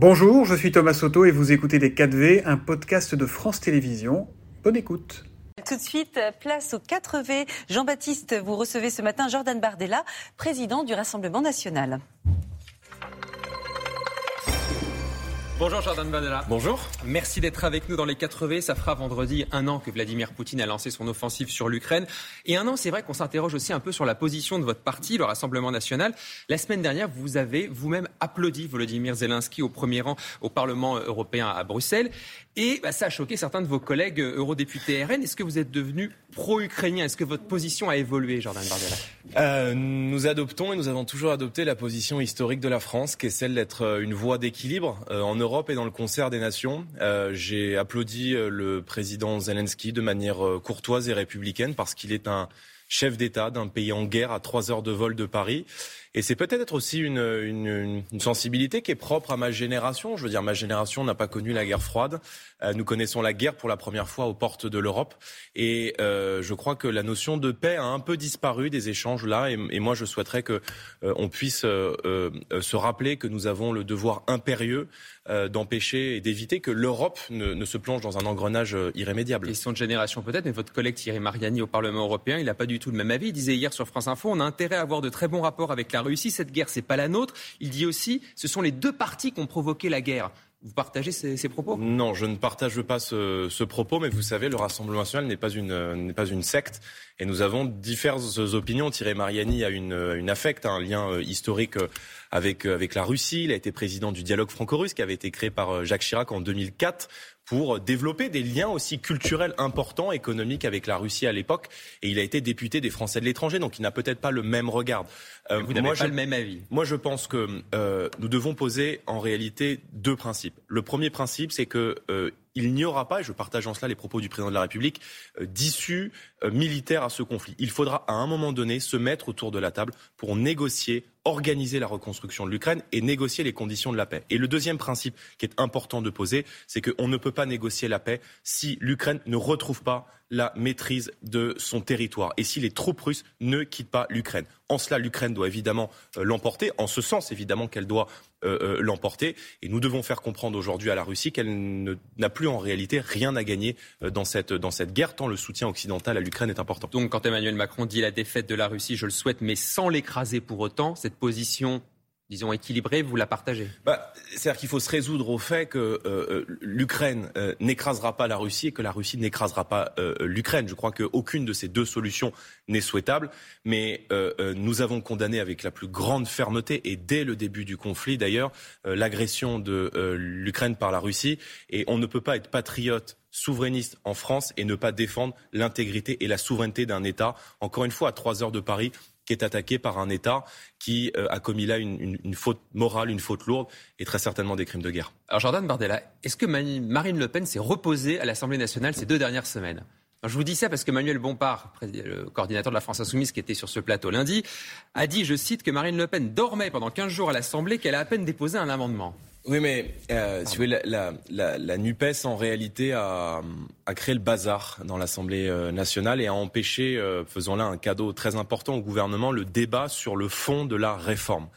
Bonjour, je suis Thomas Soto et vous écoutez Les 4V, un podcast de France Télévisions. Bonne écoute. Tout de suite, place aux 4V. Jean-Baptiste, vous recevez ce matin Jordan Bardella, président du Rassemblement national. Bonjour Jordan Bardella. Bonjour. Merci d'être avec nous dans les 4V. Ça fera vendredi un an que Vladimir Poutine a lancé son offensive sur l'Ukraine. Et un an, c'est vrai qu'on s'interroge aussi un peu sur la position de votre parti, le Rassemblement national. La semaine dernière, vous avez vous-même applaudi Volodymyr Zelensky au premier rang au Parlement européen à Bruxelles. Et bah, ça a choqué certains de vos collègues eurodéputés RN. Est-ce que vous êtes devenu pro-ukrainien? Est-ce que votre position a évolué, Jordan Bardella euh, Nous adoptons et nous avons toujours adopté la position historique de la France, qui est celle d'être une voie d'équilibre euh, en Europe et dans le concert des nations. Euh, J'ai applaudi euh, le président Zelensky de manière euh, courtoise et républicaine parce qu'il est un chef d'État d'un pays en guerre à trois heures de vol de Paris. Et c'est peut-être aussi une, une, une, sensibilité qui est propre à ma génération. Je veux dire, ma génération n'a pas connu la guerre froide. Euh, nous connaissons la guerre pour la première fois aux portes de l'Europe. Et euh, je crois que la notion de paix a un peu disparu des échanges là. Et, et moi, je souhaiterais que euh, on puisse euh, euh, se rappeler que nous avons le devoir impérieux euh, d'empêcher et d'éviter que l'Europe ne, ne, se plonge dans un engrenage irrémédiable. Question de génération peut-être, mais votre collègue Thierry Mariani au Parlement européen, il n'a pas du tout le même avis. Il disait hier sur France Info, on a intérêt à avoir de très bons rapports avec la Russie. Cette guerre, c'est pas la nôtre. Il dit aussi, ce sont les deux parties qui ont provoqué la guerre. Vous partagez ces, propos? Non, je ne partage pas ce, propos, mais vous savez, le Rassemblement national n'est pas une n'est pas une secte, et nous avons diverses opinions. Thierry Mariani a une, une affecte, un lien euh, historique avec avec la Russie. Il a été président du dialogue franco-russe qui avait été créé par Jacques Chirac en 2004 pour développer des liens aussi culturels importants, économiques avec la Russie à l'époque. Et il a été député des Français de l'étranger, donc il n'a peut-être pas le même regard. Euh, Vous n'avez pas je, le même avis. Moi, je pense que euh, nous devons poser en réalité deux principes. Le premier principe, c'est que euh, il n'y aura pas, et je partage en cela les propos du président de la République, euh, d'issue euh, militaire à ce conflit. Il faudra à un moment donné se mettre autour de la table pour négocier, organiser la reconstruction de l'Ukraine et négocier les conditions de la paix. Et le deuxième principe qui est important de poser, c'est qu'on ne peut pas négocier la paix si l'Ukraine ne retrouve pas la maîtrise de son territoire et si les troupes russes ne quittent pas l'Ukraine. En cela, l'Ukraine doit évidemment euh, l'emporter, en ce sens évidemment qu'elle doit euh, euh, l'emporter. Et nous devons faire comprendre aujourd'hui à la Russie qu'elle n'a plus en réalité rien à gagner dans cette, dans cette guerre, tant le soutien occidental à l'Ukraine est important. Donc quand Emmanuel Macron dit la défaite de la Russie, je le souhaite, mais sans l'écraser pour autant, cette position disons, équilibrée, vous la partagez? Bah, C'est-à-dire qu'il faut se résoudre au fait que euh, l'Ukraine euh, n'écrasera pas la Russie et que la Russie n'écrasera pas euh, l'Ukraine. Je crois qu'aucune de ces deux solutions n'est souhaitable, mais nous avons condamné avec la plus grande fermeté, et dès le début du conflit d'ailleurs, l'agression de l'Ukraine par la Russie, et on ne peut pas être patriote souverainiste en France et ne pas défendre l'intégrité et la souveraineté d'un État. Encore une fois, à trois heures de Paris, qui est attaqué par un État qui euh, a commis là une, une, faute morale, une faute lourde et très certainement des crimes de guerre. Alors Jordan Bardella, est-ce que Marine Le Pen s'est reposée à l'Assemblée nationale ces deux dernières semaines? Je vous dis ça parce que Manuel Bompard, le coordinateur de la France Insoumise qui était sur ce plateau lundi, a dit, je cite, que Marine Le Pen dormait pendant 15 jours à l'Assemblée, qu'elle a à peine déposé un amendement. Oui, mais euh, vous voulez, la, la, la, NUPES, en réalité, a, a créé le bazar dans l'Assemblée nationale et a empêché, euh, faisant là un cadeau très important au gouvernement, le débat sur le fond de la réforme.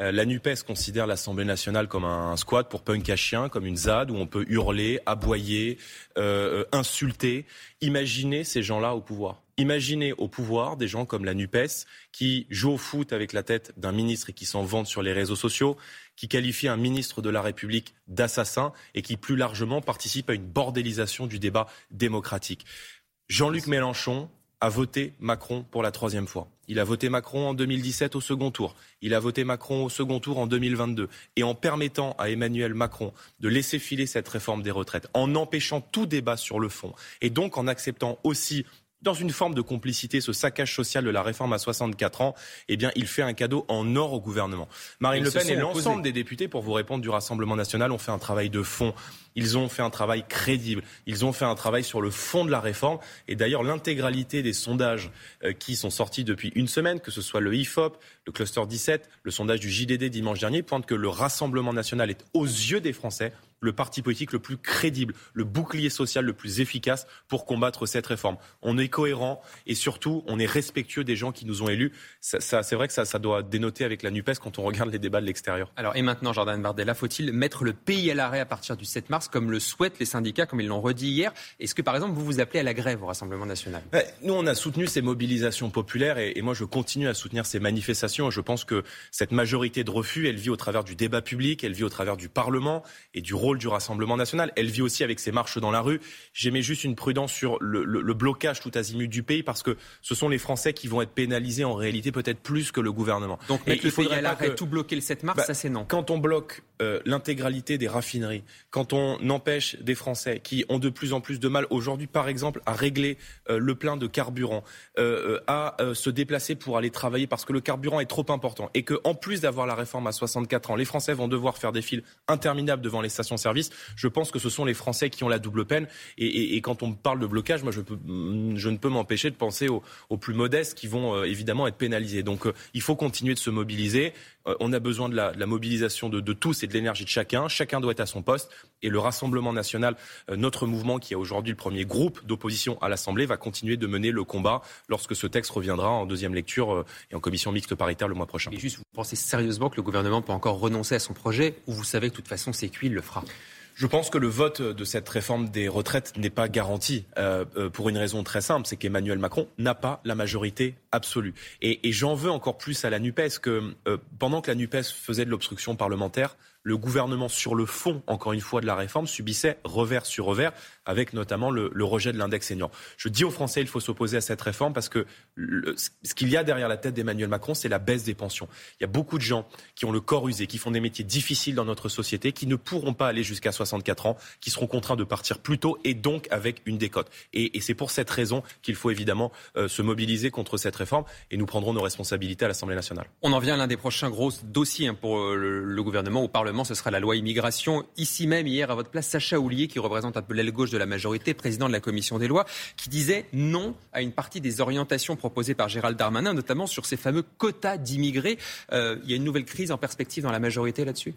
Euh, la NUPES considère l'Assemblée nationale comme un, squat pour punk à chien, comme une ZAD où on peut hurler, aboyer, euh, insulter. Imaginez ces gens-là au pouvoir. Imaginez au pouvoir des gens comme la NUPES qui jouent au foot avec la tête d'un ministre et qui s'en vantent sur les réseaux sociaux, qui qualifie un ministre de la République d'assassin et qui plus largement participe à une bordélisation du débat démocratique. Jean-Luc Mélenchon a voté Macron pour la troisième fois. Il a voté Macron en 2017 au second tour. Il a voté Macron au second tour en 2022. Et en permettant à Emmanuel Macron de laisser filer cette réforme des retraites, en empêchant tout débat sur le fond, et donc en acceptant aussi dans une forme de complicité, ce saccage social de la réforme à 64 ans, eh bien, il fait un cadeau en or au gouvernement. Marine Le Pen et l'ensemble des députés, pour vous répondre, du Rassemblement national ont fait un travail de fond. Ils ont fait un travail crédible. Ils ont fait un travail sur le fond de la réforme. Et d'ailleurs, l'intégralité des sondages euh, qui sont sortis depuis une semaine, que ce soit le IFOP, le Cluster 17, le sondage du JDD dimanche dernier, pointent que le Rassemblement national est aux yeux des Français le parti politique le plus crédible, le bouclier social le plus efficace pour combattre cette réforme. On est cohérent et surtout, on est respectueux des gens qui nous ont élus. Ça, c'est vrai que ça, ça doit dénoter avec la NUPES quand on regarde les débats de l'extérieur. Alors, et maintenant, Jordan Bardella, faut-il mettre le pays à l'arrêt à partir du 7 mars, comme le souhaitent les syndicats, comme ils l'ont redit hier Est-ce que, par exemple, vous vous appelez à la grève au Rassemblement national? Nous, on a soutenu ces mobilisations populaires et, et moi, je continue à soutenir ces manifestations. Je pense que cette majorité de refus, elle vit au travers du débat public, elle vit au travers du Parlement et du rôle du Rassemblement national. Elle vit aussi avec ses marches dans la rue. J'émets juste une prudence sur le, le, blocage tout azimut du pays parce que ce sont les Français qui vont être pénalisés en réalité peut-être plus que le gouvernement. Donc mettre il faudrait l'arrêt, tout bloquer le 7 mars, bah, ça c'est non. Quand on bloque euh, l'intégralité des raffineries, quand on empêche des Français qui ont de plus en plus de mal aujourd'hui, par exemple, à régler euh, le plein de carburant, euh, à se déplacer pour aller travailler parce que le carburant est trop important et que en plus d'avoir la réforme à 64 ans, les Français vont devoir faire des files interminables devant les stations-service. Je pense que ce sont les Français qui ont la double peine. Et, quand on parle de blocage, moi, je, ne peux m'empêcher de penser aux, plus modestes qui vont euh, évidemment être pénalisés. Donc, euh, il faut continuer de se mobiliser. Euh, on a besoin de la, mobilisation de, tous et de l'énergie de chacun. Chacun doit être à son poste. Et le Rassemblement national, notre mouvement qui est aujourd'hui le premier groupe d'opposition à l'Assemblée, va continuer de mener le combat lorsque ce texte reviendra en deuxième lecture et en commission mixte paritaire le mois prochain. Et juste, vous pensez sérieusement que le gouvernement peut encore renoncer à son projet ou vous savez que de toute façon c'est cuit, il le fera? Je pense que le vote de cette réforme des retraites n'est pas garanti euh, euh, pour une raison très simple, c'est qu'Emmanuel Macron n'a pas la majorité absolue. Et, j'en veux encore plus à la NUPES que euh, pendant que la NUPES faisait de l'obstruction parlementaire, le gouvernement, sur le fond, encore une fois, de la réforme, subissait revers sur revers, avec notamment le, rejet de l'index senior. Je dis aux Français, il faut s'opposer à cette réforme parce que ce qu'il y a derrière la tête d'Emmanuel Macron, c'est la baisse des pensions. Il y a beaucoup de gens qui ont le corps usé, qui font des métiers difficiles dans notre société, qui ne pourront pas aller jusqu'à 64 ans, qui seront contraints de partir plus tôt et donc avec une décote. Et, c'est pour cette raison qu'il faut évidemment euh, se mobiliser contre cette réforme et nous prendrons nos responsabilités à l'Assemblée nationale. On en vient à l'un des prochains gros dossiers hein, pour euh, le gouvernement au Parlement ce sera la loi immigration. Ici même, hier, à votre place, Sacha Houlier, qui représente un peu l'aile gauche de la majorité, président de la commission des lois, qui disait non à une partie des orientations proposées par Gérald Darmanin, notamment sur ces fameux quotas d'immigrés. Euh, il y a une nouvelle crise en perspective dans la majorité là-dessus?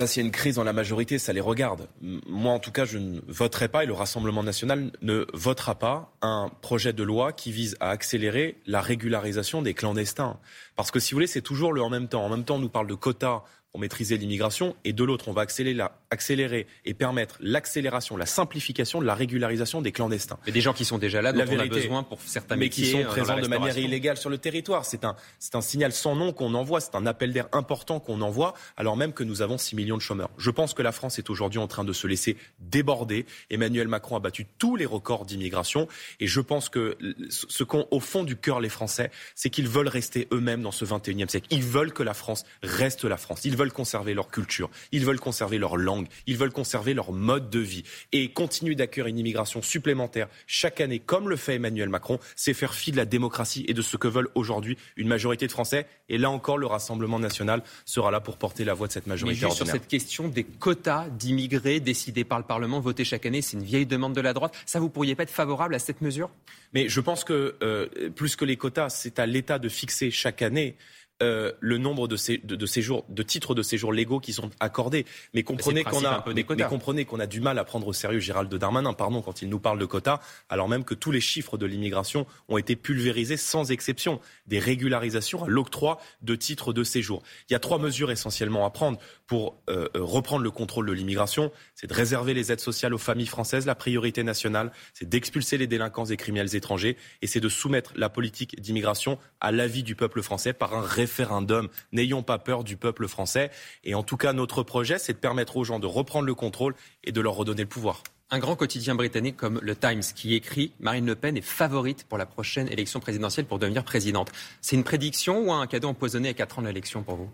Pas s'il y a une crise dans la majorité, ça les regarde. Moi, en tout cas, je ne voterai pas et le Rassemblement national ne votera pas un projet de loi qui vise à accélérer la régularisation des clandestins. Parce que si vous voulez, c'est toujours le en même temps. En même temps, on nous parle de quotas pour maîtriser l'immigration, et de l'autre, on va accélérer, la, accélérer et permettre l'accélération, la simplification de la régularisation des clandestins. Mais des gens qui sont déjà là, dont on a besoin pour certains mais métiers, qui sont euh, présents de manière illégale sur le territoire. C'est un, c'est un signal sans nom qu'on envoie, c'est un appel d'air important qu'on envoie, alors même que nous avons 6 millions de chômeurs. Je pense que la France est aujourd'hui en train de se laisser déborder. Emmanuel Macron a battu tous les records d'immigration, et je pense que ce qu'ont au fond du cœur les Français, c'est qu'ils veulent rester eux-mêmes dans ce 21e siècle. Ils veulent que la France reste la France. Ils veulent conserver leur culture, ils veulent conserver leur langue, ils veulent conserver leur mode de vie. Et continuer d'accueillir une immigration supplémentaire chaque année, comme le fait Emmanuel Macron, c'est faire fi de la démocratie et de ce que veulent aujourd'hui une majorité de Français. Et là encore, le Rassemblement national sera là pour porter la voix de cette majorité. Mais sur cette question des quotas d'immigrés décidés par le Parlement, votés chaque année, c'est une vieille demande de la droite. Ça, vous pourriez pas être favorable à cette mesure? Mais je pense que euh, plus que les quotas, c'est à l'État de fixer chaque année euh, le nombre de, de, séjours, de titres de séjour légaux qui sont accordés. Mais comprenez qu'on a, mais, comprenez qu'on a du mal à prendre au sérieux Gérald Darmanin, pardon, quand il nous parle de quotas, alors même que tous les chiffres de l'immigration ont été pulvérisés sans exception. Des régularisations à l'octroi de titres de séjour. Il y a trois mesures essentiellement à prendre pour euh, euh, reprendre le contrôle de l'immigration. C'est de réserver les aides sociales aux familles françaises, la priorité nationale. C'est d'expulser les délinquants et criminels étrangers. Et c'est de soumettre la politique d'immigration à l'avis du peuple français par un référendum N'ayons pas peur du peuple français. Et en tout cas, notre projet, c'est de permettre aux gens de reprendre le contrôle et de leur redonner le pouvoir. Un grand quotidien britannique comme le Times qui écrit Marine Le Pen est favorite pour la prochaine élection présidentielle pour devenir présidente. C'est une prédiction ou un cadeau empoisonné à 4 ans de l'élection pour vous?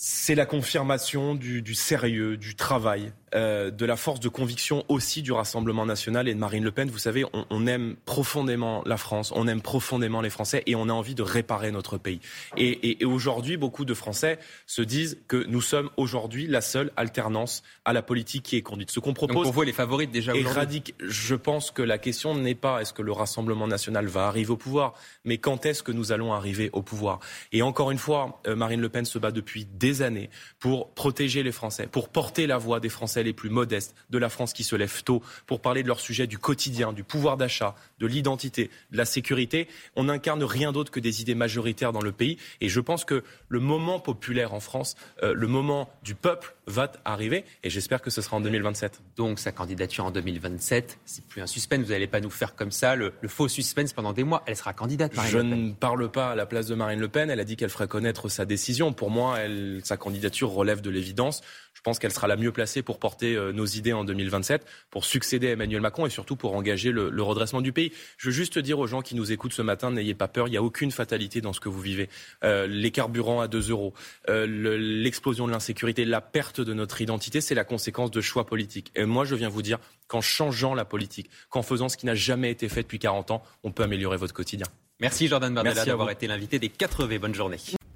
C'est la confirmation du, sérieux, du travail, euh, de la force de conviction aussi du Rassemblement national et de Marine Le Pen. Vous savez, on, aime profondément la France, on aime profondément les Français et on a envie de réparer notre pays. Et, aujourd'hui, beaucoup de Français se disent que nous sommes aujourd'hui la seule alternance à la politique qui est conduite. Ce qu'on propose. Donc pour vous, les favorites déjà aujourd'hui? Je pense que la question n'est pas est-ce que le Rassemblement national va arriver au pouvoir, mais quand est-ce que nous allons arriver au pouvoir? Et encore une fois, euh, Marine Le Pen se bat depuis des des années pour protéger les Français, pour porter la voix des Français les plus modestes, de la France qui se lève tôt, pour parler de leur sujet du quotidien, du pouvoir d'achat, de l'identité, de la sécurité. On n'incarne rien d'autre que des idées majoritaires dans le pays. Et je pense que le moment populaire en France, euh, le moment du peuple va arriver. Et j'espère que ce sera en 2027. Donc sa candidature en 2027, c'est plus un suspense. Vous n'allez pas nous faire comme ça le, faux suspense pendant des mois. Elle sera candidate. je ne parle pas à la place de Marine Le Pen. Elle a dit qu'elle ferait connaître sa décision. Pour moi, elle, sa candidature relève de l'évidence. Je pense qu'elle sera la mieux placée pour porter euh, nos idées en 2027, pour succéder à Emmanuel Macron et surtout pour engager le, le, redressement du pays. Je veux juste dire aux gens qui nous écoutent ce matin, n'ayez pas peur, il n'y a aucune fatalité dans ce que vous vivez. Euh, les carburants à 2 euros, euh, l'explosion de l'insécurité, la perte de notre identité, c'est la conséquence de choix politiques. Et moi, je viens vous dire qu'en changeant la politique, qu'en faisant ce qui n'a jamais été fait depuis 40 ans, on peut améliorer votre quotidien. Merci Jordan Bardella d'avoir été l'invité des 4V. Bonne journée.